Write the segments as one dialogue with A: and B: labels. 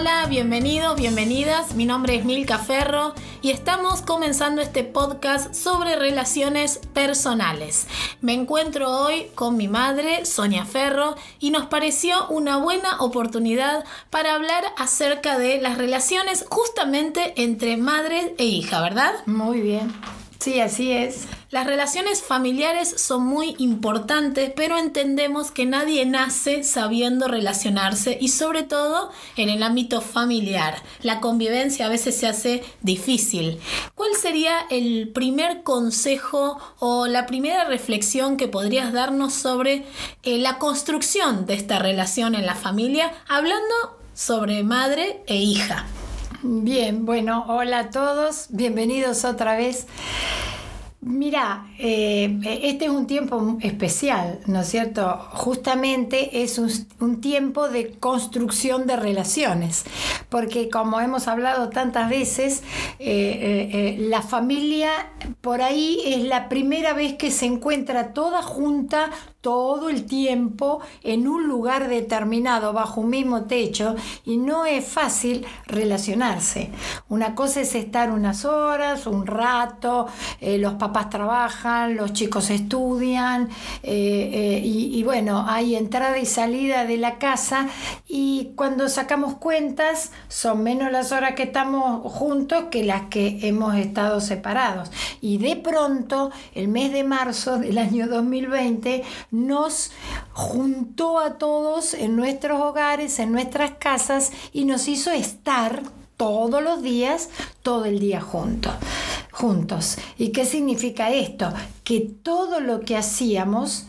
A: Hola, bienvenidos, bienvenidas. Mi nombre es Milka Ferro y estamos comenzando este podcast sobre relaciones personales. Me encuentro hoy con mi madre, Sonia Ferro, y nos pareció una buena oportunidad para hablar acerca de las relaciones justamente entre madre e hija, ¿verdad?
B: Muy bien. Sí, así es.
A: Las relaciones familiares son muy importantes, pero entendemos que nadie nace sabiendo relacionarse y sobre todo en el ámbito familiar. La convivencia a veces se hace difícil. ¿Cuál sería el primer consejo o la primera reflexión que podrías darnos sobre eh, la construcción de esta relación en la familia, hablando sobre madre e hija?
B: Bien, bueno, hola a todos, bienvenidos otra vez. Mira, eh, este es un tiempo especial, ¿no es cierto? Justamente es un, tiempo de construcción de relaciones, porque como hemos hablado tantas veces, eh, eh, la familia por ahí es la primera vez que se encuentra toda junta, todo el tiempo en un lugar determinado, bajo un mismo techo, y no es fácil relacionarse. Una cosa es estar unas horas, un rato, los papás trabajan, los chicos estudian, eh, eh, y, y, bueno, hay entrada y salida de la casa, y cuando sacamos cuentas, son menos las horas que estamos juntos que las que hemos estado separados. Y de pronto, el mes de marzo del año 2020, nos juntó a todos en nuestros hogares, en nuestras casas y nos hizo estar todos los días, todo el día juntos. Juntos. ¿Y qué significa esto? Que todo lo que hacíamos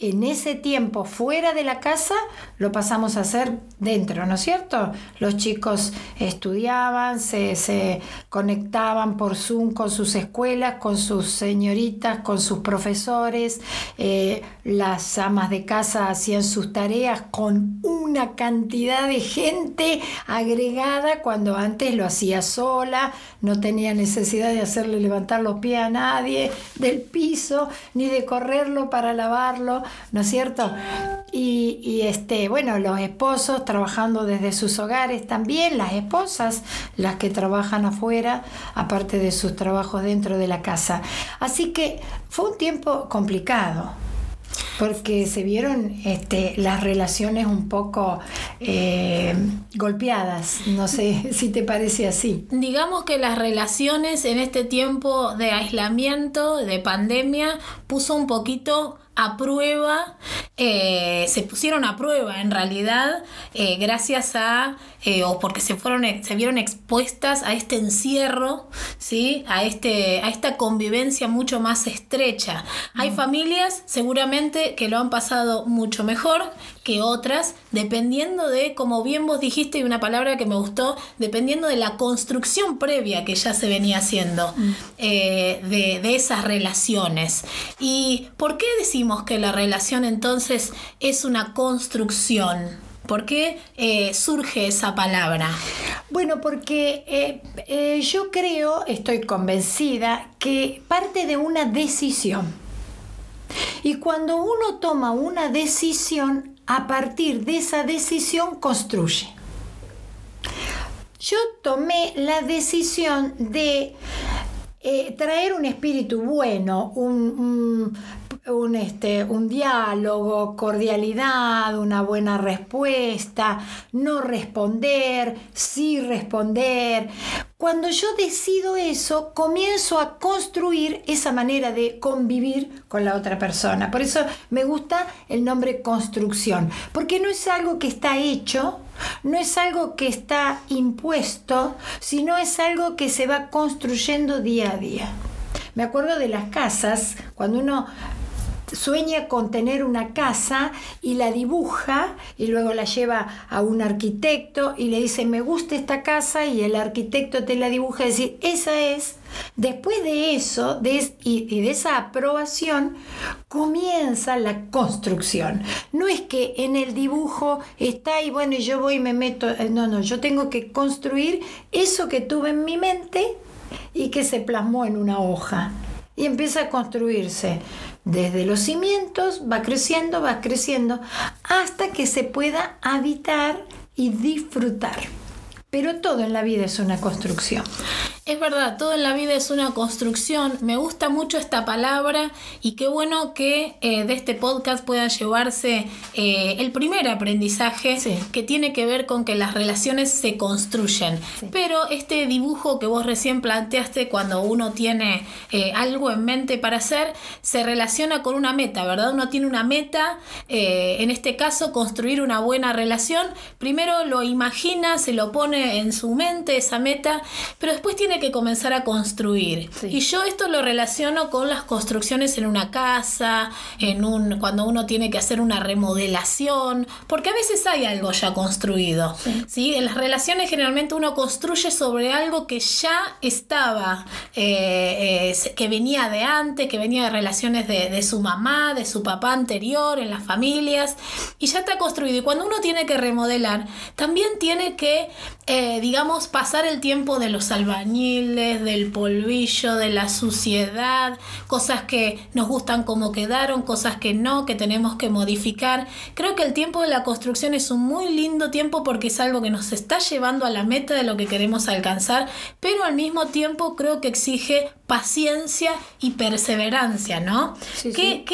B: en ese tiempo fuera de la casa lo pasamos a hacer dentro, ¿no es cierto? Los chicos estudiaban, se, conectaban por Zoom con sus escuelas, con sus señoritas, con sus profesores, eh, las amas de casa hacían sus tareas con una cantidad de gente agregada cuando antes lo hacía sola, no tenía necesidad de hacerle levantar los pies a nadie del piso, ni de correrlo para lavarlo ¿no es cierto? Y, este, bueno, los esposos trabajando desde sus hogares también, las esposas, las que trabajan afuera, aparte de sus trabajos dentro de la casa. Así que fue un tiempo complicado porque se vieron este, las relaciones un poco eh, golpeadas. No sé si te parece así.
A: Digamos que las relaciones en este tiempo de aislamiento, de pandemia, puso un poquito a prueba, eh, se pusieron a prueba en realidad eh, gracias a, eh, o porque se, fueron, se vieron expuestas a este encierro, ¿sí? a, este, a esta convivencia mucho más estrecha. Hay mm. familias seguramente que lo han pasado mucho mejor que otras, dependiendo de, como bien vos dijiste, y una palabra que me gustó, dependiendo de la construcción previa que ya se venía haciendo mm. de, de esas relaciones. ¿Y por qué decimos que la relación entonces es una construcción? ¿Por qué eh, surge esa palabra?
B: Bueno, porque eh, eh, yo creo, estoy convencida, que parte de una decisión. Y cuando uno toma una decisión, a partir de esa decisión construye. Yo tomé la decisión de traer un espíritu bueno, un, un, este, un diálogo, cordialidad, una buena respuesta, no responder, sí responder. Cuando yo decido eso, comienzo a construir esa manera de convivir con la otra persona. Por eso me gusta el nombre construcción, porque no es algo que está hecho, no es algo que está impuesto, sino es algo que se va construyendo día a día. Me acuerdo de las casas, cuando uno sueña con tener una casa y la dibuja y luego la lleva a un arquitecto y le dice me gusta esta casa y el arquitecto te la dibuja y decir esa es después de eso y, de esa aprobación comienza la construcción. No es que en el dibujo está y bueno yo voy y me meto eh, no no yo tengo que construir eso que tuve en mi mente y que se plasmó en una hoja y empieza a construirse desde los cimientos, va creciendo, va creciendo, hasta que se pueda habitar y disfrutar. Pero todo en la vida es una construcción.
A: Es verdad, todo en la vida es una construcción. Me gusta mucho esta palabra y qué bueno que eh, de este podcast puedan llevarse eh, el primer aprendizaje que tiene que ver con que las relaciones se construyen. Pero este dibujo que vos recién planteaste cuando uno tiene eh, algo en mente para hacer, se relaciona con una meta, ¿verdad? Uno tiene una meta, en este caso construir una buena relación. Primero lo imagina, se lo pone en su mente esa meta, pero después tiene que comenzar a construir. Y yo esto lo relaciono con las construcciones en una casa, en un cuando uno tiene que hacer una remodelación, porque a veces hay algo ya construido. Sí. En las relaciones generalmente uno construye sobre algo que ya estaba, eh, eh, que venía de antes, que venía de relaciones de, de su mamá, de su papá anterior, en las familias, y ya está construido. Y cuando uno tiene que remodelar, también tiene que, eh, digamos, pasar el tiempo de los albañiles, del polvillo, de la suciedad, cosas que nos gustan como quedaron, cosas que no, que tenemos que modificar. Creo que el tiempo de la construcción es un muy lindo tiempo porque es algo que nos está llevando a la meta de lo que queremos alcanzar, pero al mismo tiempo creo que exige paciencia y perseverancia, ¿no? que,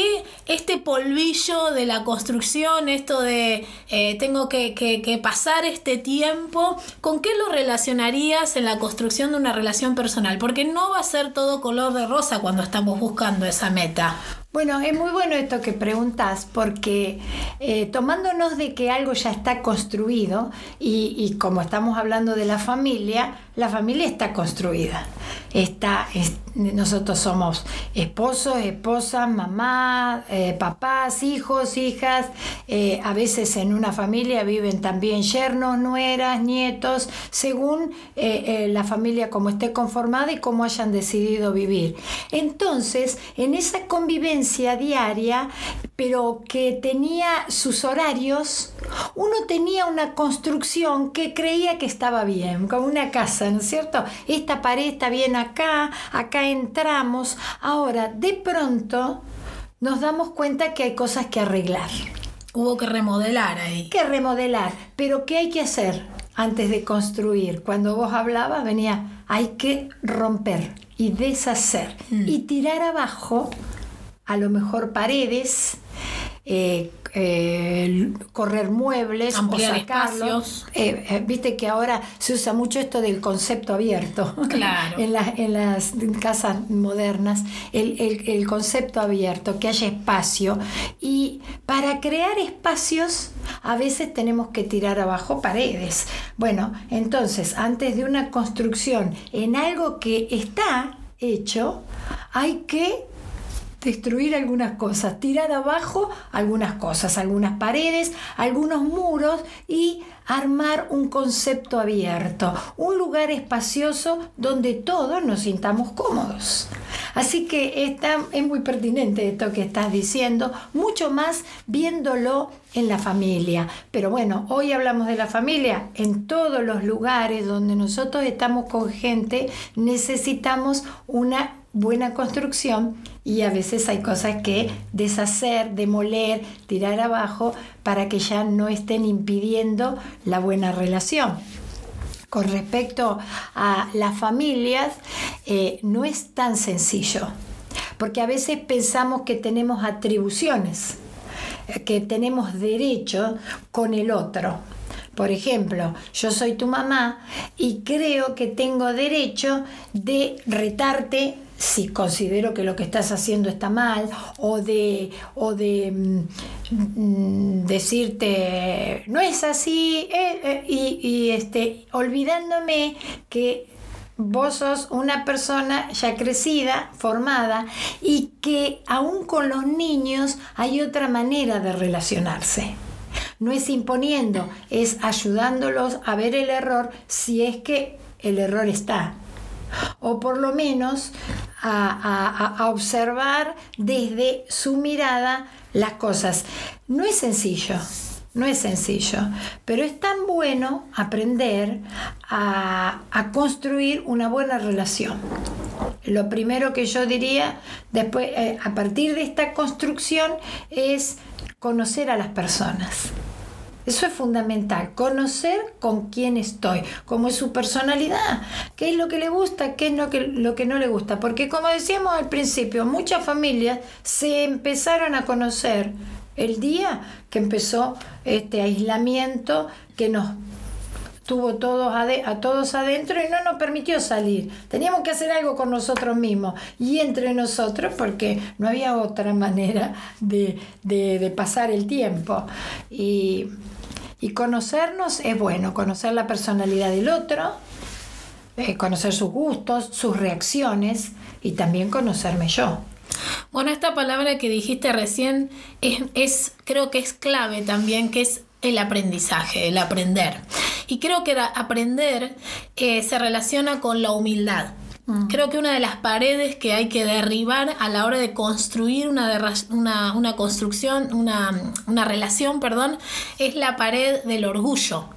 A: este polvillo de la construcción, esto de eh, tengo que, que, pasar este tiempo, ¿con qué lo relacionarías en la construcción de una relación personal? Porque no va a ser todo color de rosa cuando estamos buscando esa meta.
B: Bueno, es muy bueno esto que preguntas porque eh, tomándonos de que algo ya está construido y, como estamos hablando de la familia, la familia está construida. Está, nosotros somos esposos, esposas, mamá, eh, papás, hijos, hijas. Eh, a veces en una familia viven también yernos, nueras, nietos, según la familia como esté conformada y cómo hayan decidido vivir. Entonces, en esa convivencia, diaria, pero que tenía sus horarios, uno tenía una construcción que creía que estaba bien, como una casa, ¿no es cierto? Esta pared está bien acá, acá entramos. Ahora, de pronto, nos damos cuenta que hay cosas que arreglar.
A: Hubo que remodelar ahí.
B: Que remodelar, pero ¿qué hay que hacer antes de construir? Cuando vos hablabas venía, hay que romper y deshacer mm. y tirar abajo a lo mejor paredes, eh, eh, correr muebles
A: o sacarlos.
B: Eh, viste que ahora se usa mucho esto del concepto abierto
A: claro.
B: en, en, las casas modernas, el, el, concepto abierto, que haya espacio. Y para crear espacios a veces tenemos que tirar abajo paredes. Bueno, entonces antes de una construcción en algo que está hecho, hay que destruir algunas cosas, tirar abajo algunas cosas, algunas paredes, algunos muros y armar un concepto abierto, un lugar espacioso donde todos nos sintamos cómodos. Así que está, es muy pertinente esto que estás diciendo, mucho más viéndolo en la familia. Pero bueno, hoy hablamos de la familia. En todos los lugares donde nosotros estamos con gente, necesitamos una buena construcción y a veces hay cosas que deshacer, demoler, tirar abajo para que ya no estén impidiendo la buena relación. Con respecto a las familias, eh, no es tan sencillo, porque a veces pensamos que tenemos atribuciones, eh, que tenemos derecho con el otro. Por ejemplo, yo soy tu mamá y creo que tengo derecho de retarte si considero que lo que estás haciendo está mal o de, o de mm, decirte no es así eh, eh", y, este, olvidándome que vos sos una persona ya crecida, formada y que aún con los niños hay otra manera de relacionarse. No es imponiendo, es ayudándolos a ver el error si es que el error está o por lo menos a, observar desde su mirada las cosas. No es sencillo, no es sencillo, pero es tan bueno aprender a, construir una buena relación. Lo primero que yo diría después, eh, a partir de esta construcción, es conocer a las personas. Eso es fundamental, conocer con quién estoy, cómo es su personalidad, qué es lo que le gusta, qué es lo que, lo que no le gusta. Porque como decíamos al principio, muchas familias se empezaron a conocer el día que empezó este aislamiento que nos tuvo todos a todos adentro y no nos permitió salir. Teníamos que hacer algo con nosotros mismos y entre nosotros porque no había otra manera de, pasar el tiempo. Y, y, conocernos es bueno, conocer la personalidad del otro, eh, conocer sus gustos, sus reacciones y también conocerme yo.
A: Bueno, esta palabra que dijiste recién es, es, creo que es clave también, que es el aprendizaje, el aprender. Y creo que aprender eh, se relaciona con la humildad. Mm. Creo que una de las paredes que hay que derribar a la hora de construir una, una, construcción, una, una, relación, perdón, es la pared del orgullo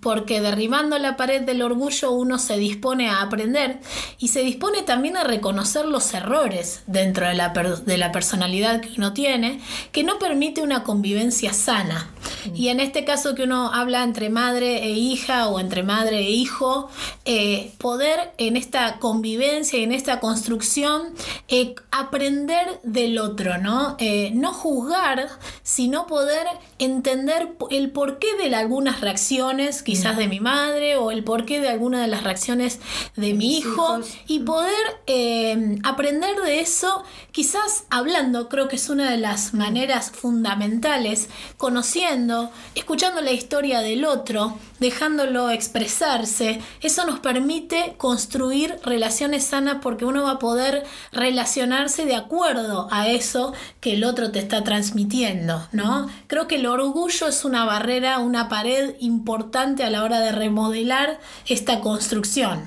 A: porque derribando la pared del orgullo uno se dispone a aprender y se dispone también a reconocer los errores dentro de la, de la personalidad que uno tiene, que no permite una convivencia sana. Y en este caso que uno habla entre madre e hija o entre madre e hijo, eh, poder en esta convivencia y en esta construcción eh, aprender del otro, ¿no? Eh, no juzgar, sino poder entender el porqué de algunas reacciones quizás de mi madre o el porqué de alguna de las reacciones de mi hijo. y poder eh, aprender de eso quizás hablando, creo que es una de las maneras fundamentales, conociendo, escuchando la historia del otro, dejándolo expresarse, eso nos permite construir relaciones sanas porque uno va a poder relacionarse de acuerdo a eso que el otro te está transmitiendo, ¿no? Creo que el orgullo es una barrera, una pared importante a la hora de remodelar esta construcción.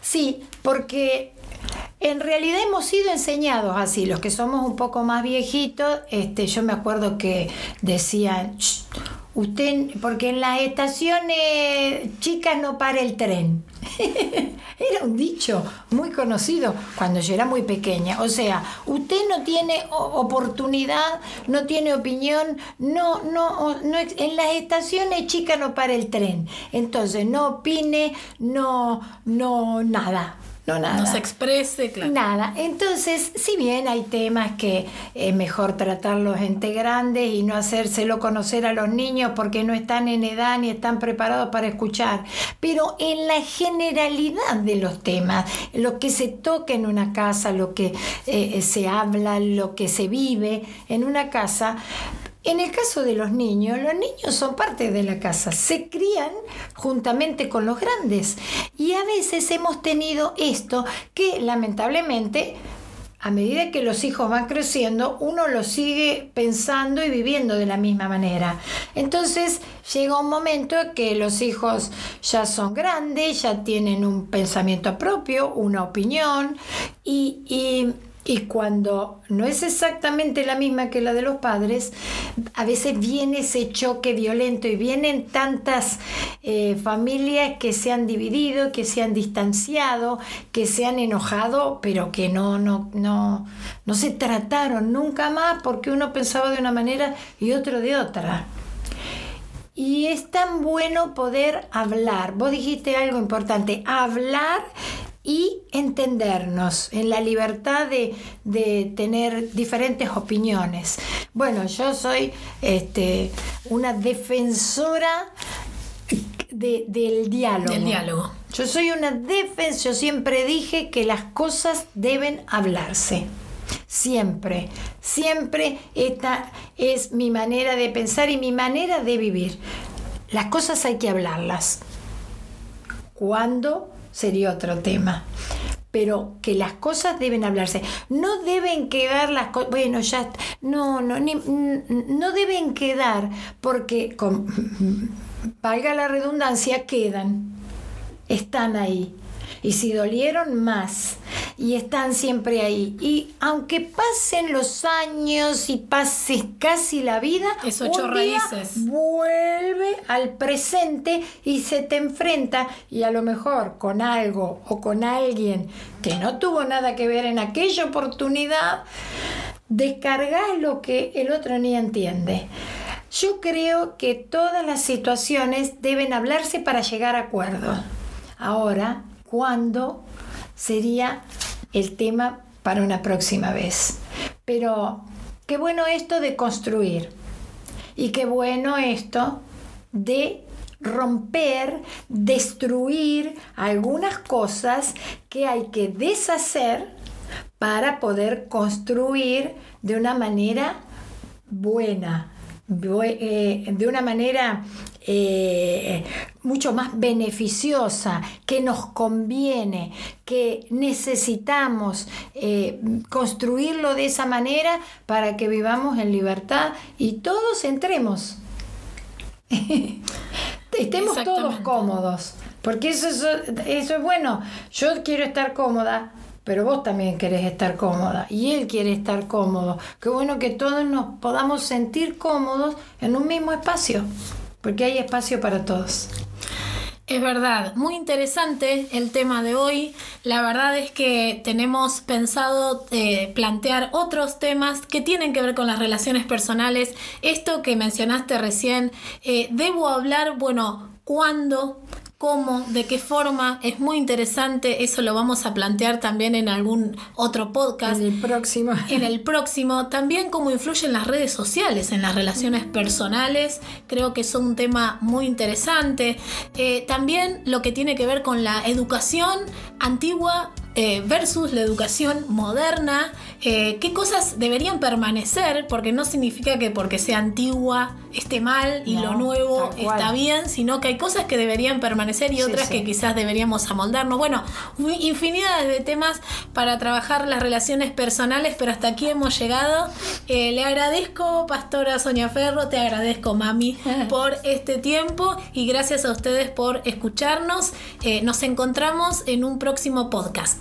B: Sí, porque en realidad hemos sido enseñados así, los que somos un poco más viejitos, este, yo me acuerdo que decían, usted, porque en las estaciones chicas no para el tren. era un dicho muy conocido cuando yo era muy pequeña. O sea, usted no tiene oportunidad, no tiene opinión, no, no, no, en las estaciones chicas no para el tren. Entonces, no opine, no, no, nada. No, nada.
A: No se exprese, claro.
B: Nada. Entonces, si bien hay temas que es mejor tratarlos gente grande y no hacérselo conocer a los niños porque no están en edad ni están preparados para escuchar, pero en la generalidad de los temas, lo que se toca en una casa, lo que eh, se habla, lo que se vive en una casa, en el caso de los niños, los niños son parte de la casa, se crían juntamente con los grandes y a veces hemos tenido esto que lamentablemente a medida que los hijos van creciendo, uno lo sigue pensando y viviendo de la misma manera. Entonces llega un momento que los hijos ya son grandes, ya tienen un pensamiento propio, una opinión y, y y cuando no es exactamente la misma que la de los padres, a veces viene ese choque violento y vienen tantas eh, familias que se han dividido, que se han distanciado, que se han enojado, pero que no, no, no, no se trataron nunca más porque uno pensaba de una manera y otro de otra. Y es tan bueno poder hablar. Vos dijiste algo importante, hablar y entendernos en la libertad de, tener diferentes opiniones. Bueno, yo soy este, una defensora del diálogo.
A: Del diálogo.
B: Yo soy una defensora, yo siempre dije que las cosas deben hablarse. Siempre, siempre esta es mi manera de pensar y mi manera de vivir. Las cosas hay que hablarlas. ¿Cuándo? Sería otro tema. Pero que las cosas deben hablarse. No deben quedar las cosas. Bueno, ya. No, no, no deben quedar porque, valga la redundancia, quedan. Están ahí y si dolieron más y están siempre ahí. Y aunque pasen los años y pase casi la vida,
A: Eso un día
B: vuelve al presente y se te enfrenta y a lo mejor con algo o con alguien que no tuvo nada que ver en aquella oportunidad, descargas lo que el otro ni entiende. Yo creo que todas las situaciones deben hablarse para llegar a acuerdo. Ahora, ¿cuándo sería el tema para una próxima vez? Pero qué bueno esto de construir y qué bueno esto de romper, destruir algunas cosas que hay que deshacer para poder construir de una manera buena, eh, de una manera eh, mucho más beneficiosa, que nos conviene, que necesitamos eh, construirlo de esa manera para que vivamos en libertad y todos entremos. Estemos todos cómodos, porque eso, eso, eso es bueno. Yo quiero estar cómoda, pero vos también querés estar cómoda y él quiere estar cómodo. Qué bueno que todos nos podamos sentir cómodos en un mismo espacio, porque hay espacio para todos.
A: Es verdad, muy interesante el tema de hoy. La verdad es que tenemos pensado eh, plantear otros temas que tienen que ver con las relaciones personales. Esto que mencionaste recién, eh, debo hablar, bueno, cuándo, cómo, de qué forma, es muy interesante, eso lo vamos a plantear también en algún otro podcast.
B: En el próximo.
A: En el próximo, también cómo influyen las redes sociales en las relaciones personales, creo que es un tema muy interesante. Eh, también lo que tiene que ver con la educación antigua eh, versus la educación moderna, eh, qué cosas deberían permanecer, porque no significa que porque sea antigua esté mal y lo nuevo está bien, sino que hay cosas que deberían permanecer y otras que quizás deberíamos amoldarnos. Bueno, infinidad de temas para trabajar las relaciones personales, pero hasta aquí hemos llegado. Eh, le agradezco, Pastora Sonia Ferro, te agradezco, Mami, por este tiempo y gracias a ustedes por escucharnos. nos encontramos en un próximo podcast.